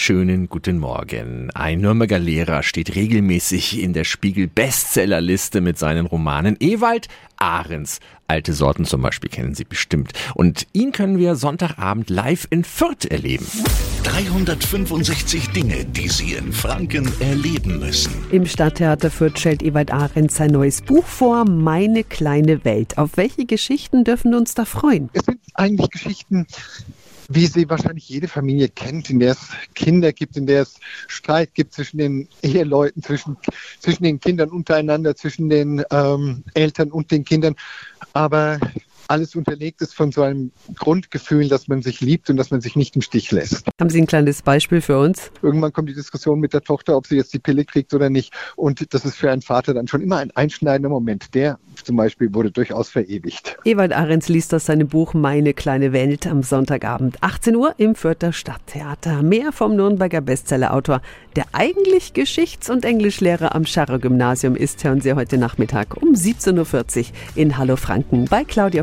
Schönen guten Morgen. Ein Nürnberger Lehrer steht regelmäßig in der Spiegel Bestsellerliste mit seinen Romanen. Ewald Ahrens. Alte Sorten zum Beispiel kennen Sie bestimmt. Und ihn können wir Sonntagabend live in Fürth erleben. 365 Dinge, die Sie in Franken erleben müssen. Im Stadttheater Fürth stellt Ewald Ahrens sein neues Buch vor, Meine kleine Welt. Auf welche Geschichten dürfen wir uns da freuen? Es sind eigentlich Geschichten, wie sie wahrscheinlich jede Familie kennt, in der es Kinder gibt, in der es Streit gibt zwischen den Eheleuten, zwischen, zwischen den Kindern untereinander, zwischen den ähm, Eltern und den Kindern. Aber alles unterlegt ist von so einem Grundgefühl, dass man sich liebt und dass man sich nicht im Stich lässt. Haben Sie ein kleines Beispiel für uns? Irgendwann kommt die Diskussion mit der Tochter, ob sie jetzt die Pille kriegt oder nicht. Und das ist für einen Vater dann schon immer ein einschneidender Moment. Der zum Beispiel wurde durchaus verewigt. Ewald Ahrens liest aus seinem Buch Meine kleine Welt am Sonntagabend 18 Uhr im Fürther Stadttheater. Mehr vom Nürnberger Bestsellerautor, der eigentlich Geschichts- und Englischlehrer am Scharrer Gymnasium ist, hören Sie heute Nachmittag um 17.40 Uhr in Hallo Franken bei Claudia